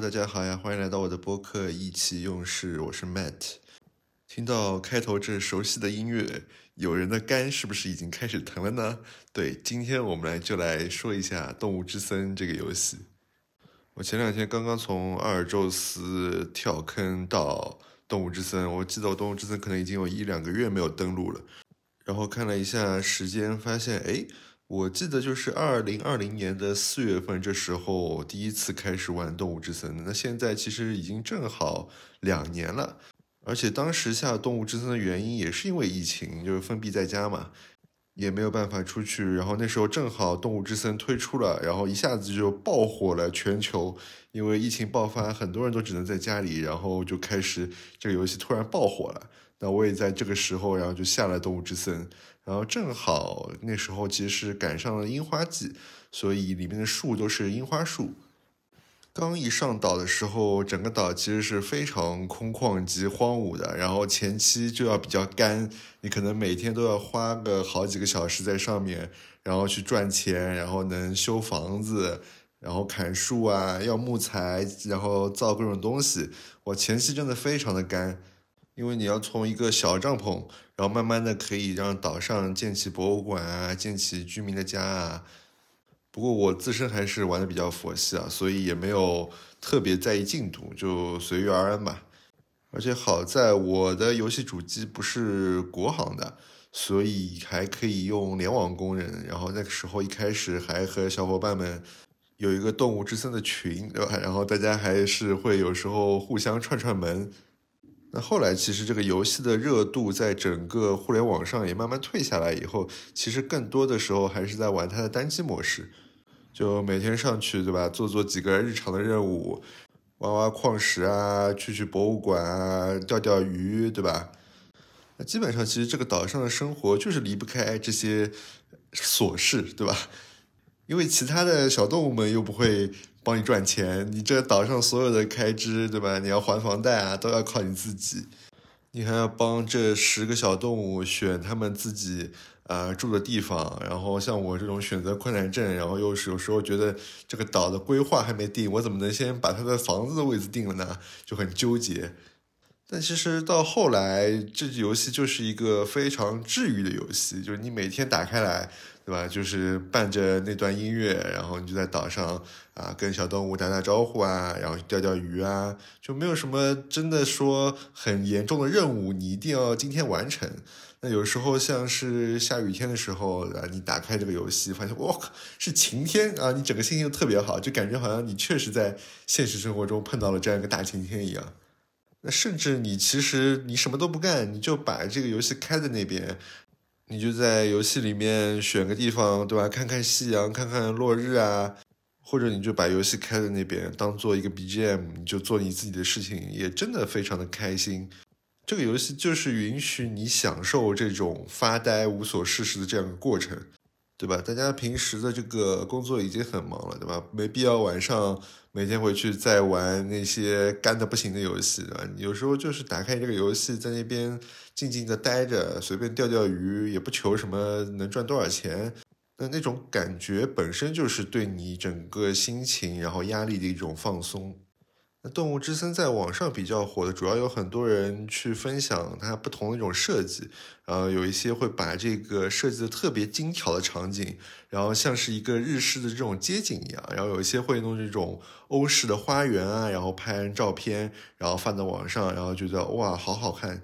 大家好呀，欢迎来到我的播客《意气用事》，我是 Matt。听到开头这熟悉的音乐，有人的肝是不是已经开始疼了呢？对，今天我们来就来说一下《动物之森》这个游戏。我前两天刚刚从阿尔宙斯跳坑到《动物之森》，我记得我《动物之森》可能已经有一两个月没有登录了。然后看了一下时间，发现哎。我记得就是二零二零年的四月份，这时候第一次开始玩《动物之森》。的那现在其实已经正好两年了，而且当时下《动物之森》的原因也是因为疫情，就是封闭在家嘛，也没有办法出去。然后那时候正好《动物之森》推出了，然后一下子就爆火了全球。因为疫情爆发，很多人都只能在家里，然后就开始这个游戏突然爆火了。那我也在这个时候，然后就下了《动物之森》。然后正好那时候其实赶上了樱花季，所以里面的树都是樱花树。刚一上岛的时候，整个岛其实是非常空旷及荒芜的。然后前期就要比较干，你可能每天都要花个好几个小时在上面，然后去赚钱，然后能修房子，然后砍树啊，要木材，然后造各种东西。我前期真的非常的干。因为你要从一个小帐篷，然后慢慢的可以让岛上建起博物馆啊，建起居民的家啊。不过我自身还是玩的比较佛系啊，所以也没有特别在意进度，就随遇而安吧。而且好在我的游戏主机不是国行的，所以还可以用联网功能。然后那个时候一开始还和小伙伴们有一个动物之森的群，对吧？然后大家还是会有时候互相串串门。那后来其实这个游戏的热度在整个互联网上也慢慢退下来以后，其实更多的时候还是在玩它的单机模式，就每天上去对吧，做做几个日常的任务，挖挖矿石啊，去去博物馆啊，钓钓鱼对吧？那基本上其实这个岛上的生活就是离不开这些琐事对吧？因为其他的小动物们又不会。帮你赚钱，你这岛上所有的开支，对吧？你要还房贷啊，都要靠你自己。你还要帮这十个小动物选他们自己呃住的地方。然后像我这种选择困难症，然后又是有时候觉得这个岛的规划还没定，我怎么能先把他的房子的位置定了呢？就很纠结。但其实到后来，这游戏就是一个非常治愈的游戏，就是你每天打开来。对吧？就是伴着那段音乐，然后你就在岛上啊，跟小动物打打招呼啊，然后钓钓鱼啊，就没有什么真的说很严重的任务，你一定要今天完成。那有时候像是下雨天的时候啊，你打开这个游戏，发现我靠是晴天啊，你整个心情都特别好，就感觉好像你确实在现实生活中碰到了这样一个大晴天一样。那甚至你其实你什么都不干，你就把这个游戏开在那边。你就在游戏里面选个地方，对吧？看看夕阳，看看落日啊，或者你就把游戏开在那边，当做一个 BGM，你就做你自己的事情，也真的非常的开心。这个游戏就是允许你享受这种发呆、无所事事的这样一个过程。对吧？大家平时的这个工作已经很忙了，对吧？没必要晚上每天回去再玩那些干的不行的游戏，对吧？有时候就是打开这个游戏，在那边静静的待着，随便钓钓鱼，也不求什么能赚多少钱，那那种感觉本身就是对你整个心情然后压力的一种放松。那动物之森在网上比较火的，主要有很多人去分享它不同的一种设计，呃有一些会把这个设计的特别精巧的场景，然后像是一个日式的这种街景一样，然后有一些会弄这种欧式的花园啊，然后拍照片，然后放在网上，然后觉得哇，好好看。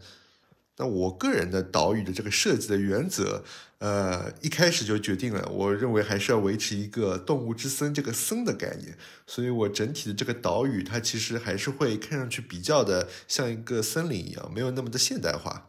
那我个人的岛屿的这个设计的原则，呃，一开始就决定了，我认为还是要维持一个动物之森这个森的概念，所以我整体的这个岛屿它其实还是会看上去比较的像一个森林一样，没有那么的现代化。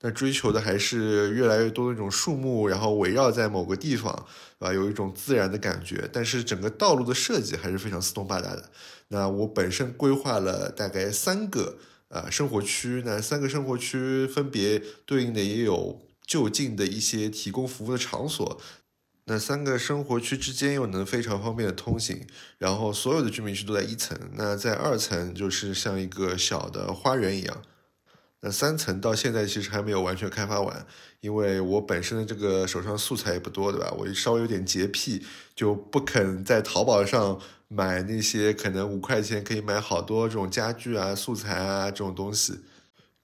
那追求的还是越来越多的那种树木，然后围绕在某个地方，啊，有一种自然的感觉。但是整个道路的设计还是非常四通八达的。那我本身规划了大概三个。啊，生活区那三个生活区分别对应的也有就近的一些提供服务的场所，那三个生活区之间又能非常方便的通行，然后所有的居民区都在一层，那在二层就是像一个小的花园一样，那三层到现在其实还没有完全开发完，因为我本身的这个手上素材也不多，对吧？我稍微有点洁癖，就不肯在淘宝上。买那些可能五块钱可以买好多这种家具啊、素材啊这种东西，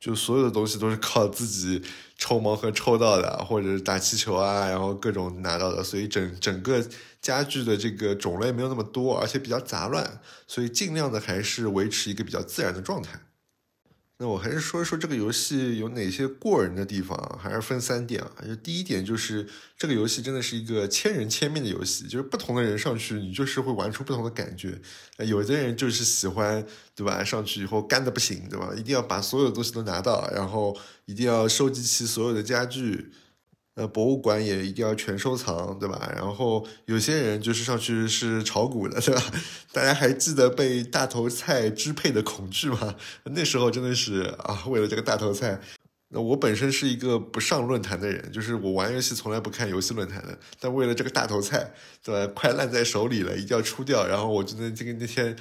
就所有的东西都是靠自己抽盲盒抽到的，或者是打气球啊，然后各种拿到的，所以整整个家具的这个种类没有那么多，而且比较杂乱，所以尽量的还是维持一个比较自然的状态。那我还是说一说这个游戏有哪些过人的地方？还是分三点啊。就第一点就是这个游戏真的是一个千人千面的游戏，就是不同的人上去，你就是会玩出不同的感觉。有的人就是喜欢，对吧？上去以后干的不行，对吧？一定要把所有东西都拿到，然后一定要收集齐所有的家具。呃，博物馆也一定要全收藏，对吧？然后有些人就是上去是炒股的，对吧？大家还记得被大头菜支配的恐惧吗？那时候真的是啊，为了这个大头菜。那我本身是一个不上论坛的人，就是我玩游戏从来不看游戏论坛的，但为了这个大头菜，对吧？快烂在手里了，一定要出掉。然后我就在这个那天。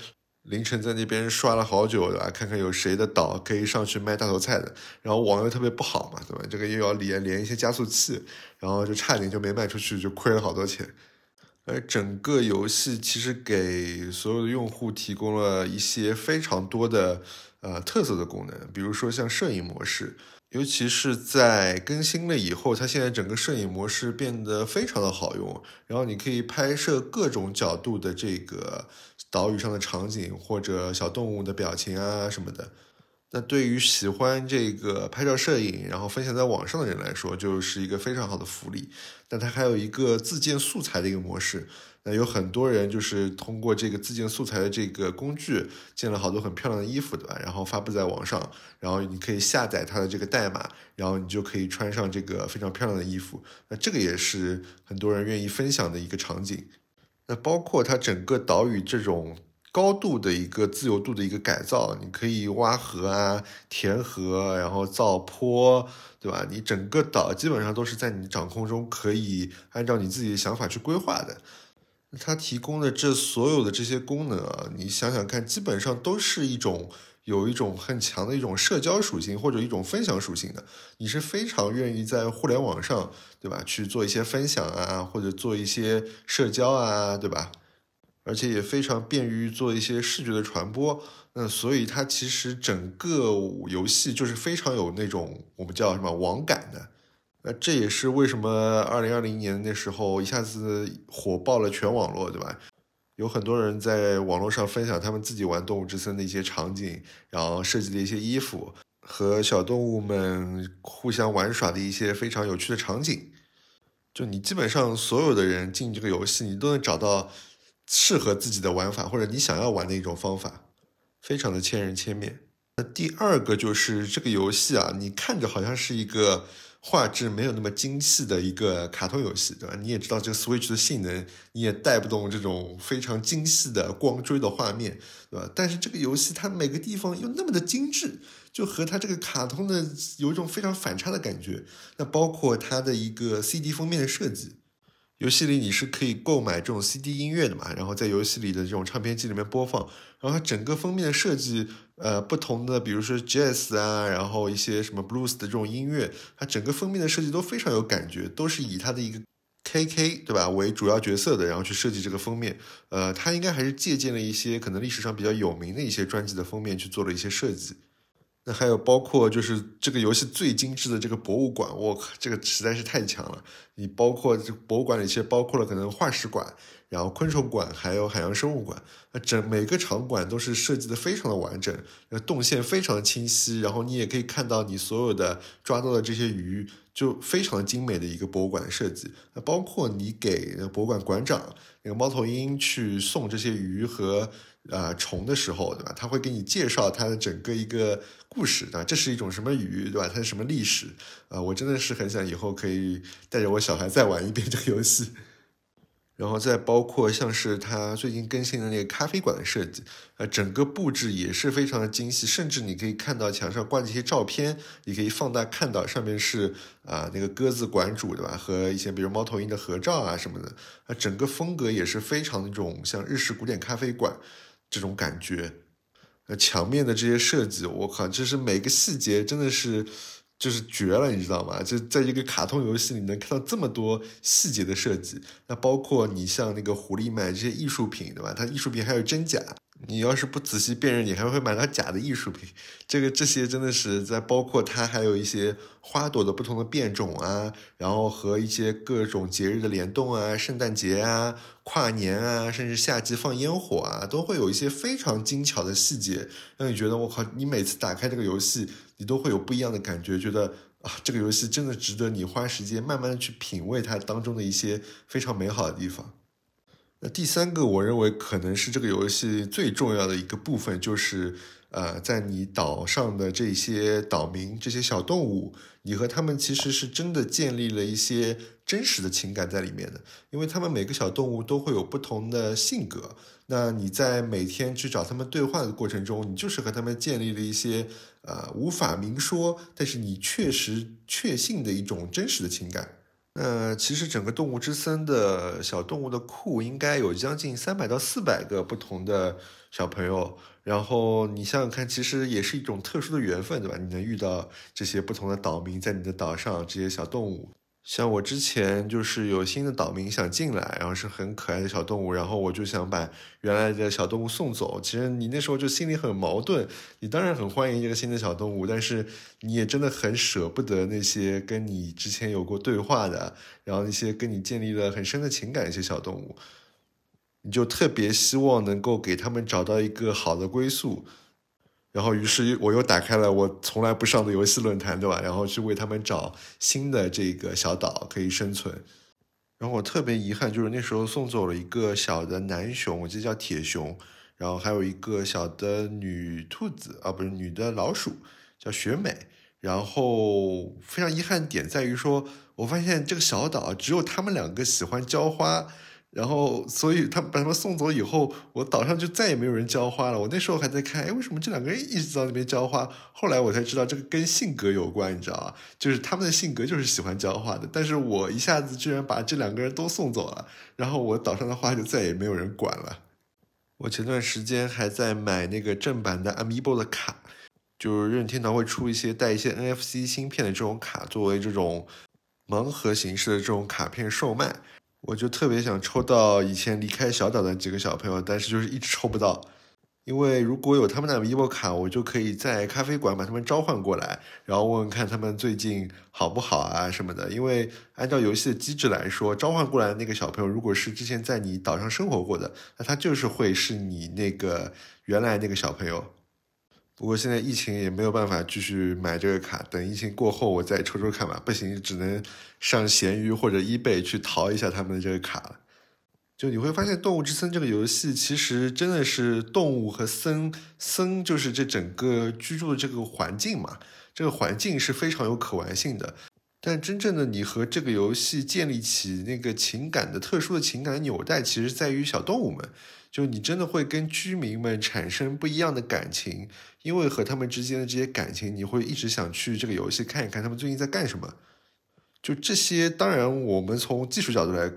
凌晨在那边刷了好久，对吧？看看有谁的岛可以上去卖大头菜的，然后网又特别不好嘛，对吧？这个又要连连一些加速器，然后就差点就没卖出去，就亏了好多钱。而整个游戏其实给所有的用户提供了一些非常多的呃特色的功能，比如说像摄影模式，尤其是在更新了以后，它现在整个摄影模式变得非常的好用，然后你可以拍摄各种角度的这个。岛屿上的场景或者小动物的表情啊什么的，那对于喜欢这个拍照摄影然后分享在网上的人来说，就是一个非常好的福利。但它还有一个自建素材的一个模式，那有很多人就是通过这个自建素材的这个工具建了好多很漂亮的衣服，对吧？然后发布在网上，然后你可以下载它的这个代码，然后你就可以穿上这个非常漂亮的衣服。那这个也是很多人愿意分享的一个场景。那包括它整个岛屿这种高度的一个自由度的一个改造，你可以挖河啊、填河，然后造坡，对吧？你整个岛基本上都是在你掌控中，可以按照你自己的想法去规划的。它提供的这所有的这些功能啊，你想想看，基本上都是一种。有一种很强的一种社交属性或者一种分享属性的，你是非常愿意在互联网上，对吧？去做一些分享啊，或者做一些社交啊，对吧？而且也非常便于做一些视觉的传播。那所以它其实整个游戏就是非常有那种我们叫什么网感的。那这也是为什么二零二零年那时候一下子火爆了全网络，对吧？有很多人在网络上分享他们自己玩《动物之森》的一些场景，然后设计的一些衣服和小动物们互相玩耍的一些非常有趣的场景。就你基本上所有的人进这个游戏，你都能找到适合自己的玩法或者你想要玩的一种方法，非常的千人千面。那第二个就是这个游戏啊，你看着好像是一个。画质没有那么精细的一个卡通游戏，对吧？你也知道这个 Switch 的性能，你也带不动这种非常精细的光追的画面，对吧？但是这个游戏它每个地方又那么的精致，就和它这个卡通的有一种非常反差的感觉。那包括它的一个 CD 封面的设计。游戏里你是可以购买这种 CD 音乐的嘛？然后在游戏里的这种唱片机里面播放。然后它整个封面的设计，呃，不同的，比如说 Jazz 啊，然后一些什么 Blues 的这种音乐，它整个封面的设计都非常有感觉，都是以它的一个 KK 对吧为主要角色的，然后去设计这个封面。呃，它应该还是借鉴了一些可能历史上比较有名的一些专辑的封面去做了一些设计。那还有包括就是这个游戏最精致的这个博物馆，我靠，这个实在是太强了。你包括这博物馆里其实包括了可能化石馆，然后昆虫馆，还有海洋生物馆。那整每个场馆都是设计的非常的完整，那动线非常的清晰，然后你也可以看到你所有的抓到的这些鱼，就非常精美的一个博物馆设计。那包括你给博物馆馆长那个猫头鹰去送这些鱼和。呃，虫的时候，对吧？他会给你介绍它的整个一个故事，对吧？这是一种什么鱼，对吧？它是什么历史？啊，我真的是很想以后可以带着我小孩再玩一遍这个游戏。然后再包括像是他最近更新的那个咖啡馆的设计，呃，整个布置也是非常的精细，甚至你可以看到墙上挂的一些照片，你可以放大看到上面是啊那个鸽子馆主，对吧？和一些比如猫头鹰的合照啊什么的，啊，整个风格也是非常那种像日式古典咖啡馆。这种感觉，呃，墙面的这些设计，我靠，就是每个细节真的是就是绝了，你知道吗？就在一个卡通游戏里能看到这么多细节的设计，那包括你像那个狐狸卖这些艺术品，对吧？它艺术品还有真假，你要是不仔细辨认，你还会买到假的艺术品。这个这些真的是在包括它还有一些花朵的不同的变种啊，然后和一些各种节日的联动啊，圣诞节啊、跨年啊，甚至夏季放烟火啊，都会有一些非常精巧的细节，让你觉得我靠，你每次打开这个游戏。你都会有不一样的感觉，觉得啊，这个游戏真的值得你花时间慢慢的去品味它当中的一些非常美好的地方。那第三个，我认为可能是这个游戏最重要的一个部分，就是呃，在你岛上的这些岛民、这些小动物，你和他们其实是真的建立了一些真实的情感在里面的，因为他们每个小动物都会有不同的性格。那你在每天去找他们对话的过程中，你就是和他们建立了一些呃无法明说，但是你确实确信的一种真实的情感。那其实整个动物之森的小动物的库应该有将近三百到四百个不同的小朋友，然后你想想看，其实也是一种特殊的缘分，对吧？你能遇到这些不同的岛民在你的岛上，这些小动物。像我之前就是有新的岛民想进来，然后是很可爱的小动物，然后我就想把原来的小动物送走。其实你那时候就心里很矛盾，你当然很欢迎这个新的小动物，但是你也真的很舍不得那些跟你之前有过对话的，然后那些跟你建立了很深的情感一些小动物，你就特别希望能够给他们找到一个好的归宿。然后，于是我又打开了我从来不上的游戏论坛，对吧？然后去为他们找新的这个小岛可以生存。然后我特别遗憾，就是那时候送走了一个小的男熊，我记得叫铁熊，然后还有一个小的女兔子啊，不是女的老鼠，叫雪美。然后非常遗憾点在于说，我发现这个小岛只有他们两个喜欢浇花。然后，所以他把他们送走以后，我岛上就再也没有人浇花了。我那时候还在看，哎，为什么这两个人一直在那边浇花？后来我才知道，这个跟性格有关，你知道吧？就是他们的性格就是喜欢浇花的。但是我一下子居然把这两个人都送走了，然后我岛上的花就再也没有人管了。我前段时间还在买那个正版的 Amiibo 的卡，就是任天堂会出一些带一些 NFC 芯片的这种卡，作为这种盲盒形式的这种卡片售卖。我就特别想抽到以前离开小岛的几个小朋友，但是就是一直抽不到。因为如果有他们的 vivo 卡，我就可以在咖啡馆把他们召唤过来，然后问问看他们最近好不好啊什么的。因为按照游戏的机制来说，召唤过来的那个小朋友，如果是之前在你岛上生活过的，那他就是会是你那个原来那个小朋友。不过现在疫情也没有办法继续买这个卡，等疫情过后我再抽抽看吧。不行，只能上闲鱼或者 eBay 去淘一下他们的这个卡了。就你会发现，《动物之森》这个游戏其实真的是动物和森森，就是这整个居住的这个环境嘛。这个环境是非常有可玩性的，但真正的你和这个游戏建立起那个情感的特殊的情感纽带，其实在于小动物们。就你真的会跟居民们产生不一样的感情，因为和他们之间的这些感情，你会一直想去这个游戏看一看他们最近在干什么。就这些，当然我们从技术角度来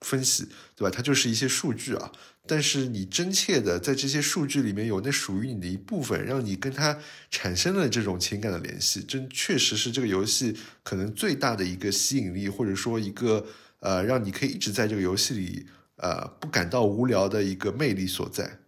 分析，对吧？它就是一些数据啊。但是你真切的在这些数据里面有那属于你的一部分，让你跟它产生了这种情感的联系，真确实是这个游戏可能最大的一个吸引力，或者说一个呃，让你可以一直在这个游戏里。呃，不感到无聊的一个魅力所在，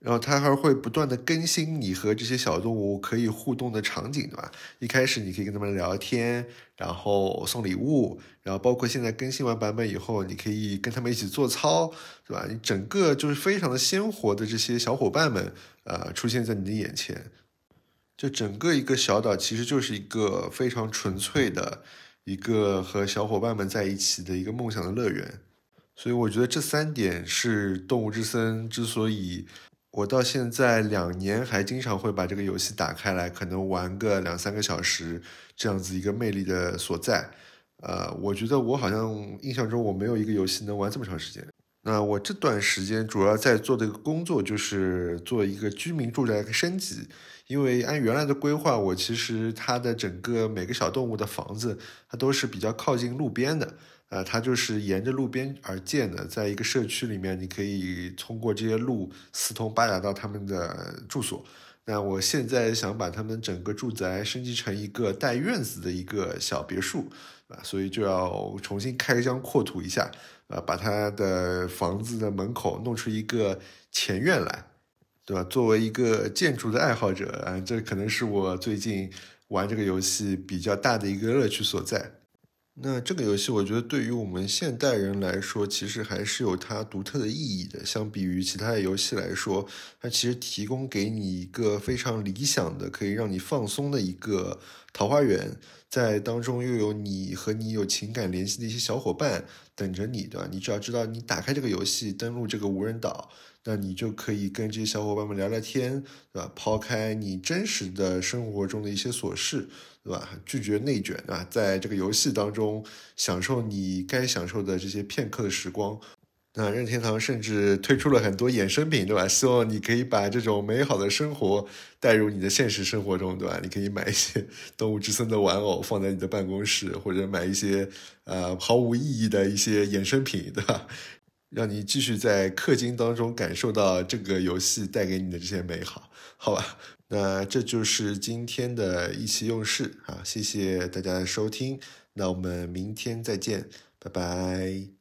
然后它还会不断的更新你和这些小动物可以互动的场景，对吧？一开始你可以跟他们聊天，然后送礼物，然后包括现在更新完版本以后，你可以跟他们一起做操，对吧？你整个就是非常的鲜活的这些小伙伴们，呃，出现在你的眼前，就整个一个小岛其实就是一个非常纯粹的一个和小伙伴们在一起的一个梦想的乐园。所以我觉得这三点是《动物之森》之所以我到现在两年还经常会把这个游戏打开来，可能玩个两三个小时这样子一个魅力的所在。呃，我觉得我好像印象中我没有一个游戏能玩这么长时间。那我这段时间主要在做的一个工作就是做一个居民住宅升级，因为按原来的规划，我其实它的整个每个小动物的房子它都是比较靠近路边的。呃，它就是沿着路边而建的，在一个社区里面，你可以通过这些路四通八达到他们的住所。那我现在想把他们整个住宅升级成一个带院子的一个小别墅，啊，所以就要重新开疆扩土一下，啊，把他的房子的门口弄出一个前院来，对吧？作为一个建筑的爱好者啊，这可能是我最近玩这个游戏比较大的一个乐趣所在。那这个游戏，我觉得对于我们现代人来说，其实还是有它独特的意义的。相比于其他的游戏来说，它其实提供给你一个非常理想的、可以让你放松的一个桃花源，在当中又有你和你有情感联系的一些小伙伴等着你，对吧？你只要知道，你打开这个游戏，登录这个无人岛。那你就可以跟这些小伙伴们聊聊天，对吧？抛开你真实的生活中的一些琐事，对吧？拒绝内卷，对吧？在这个游戏当中享受你该享受的这些片刻的时光。那任天堂甚至推出了很多衍生品，对吧？希望你可以把这种美好的生活带入你的现实生活中，对吧？你可以买一些动物之森的玩偶放在你的办公室，或者买一些呃毫无意义的一些衍生品，对吧？让你继续在氪金当中感受到这个游戏带给你的这些美好，好吧？那这就是今天的意气用事啊！谢谢大家的收听，那我们明天再见，拜拜。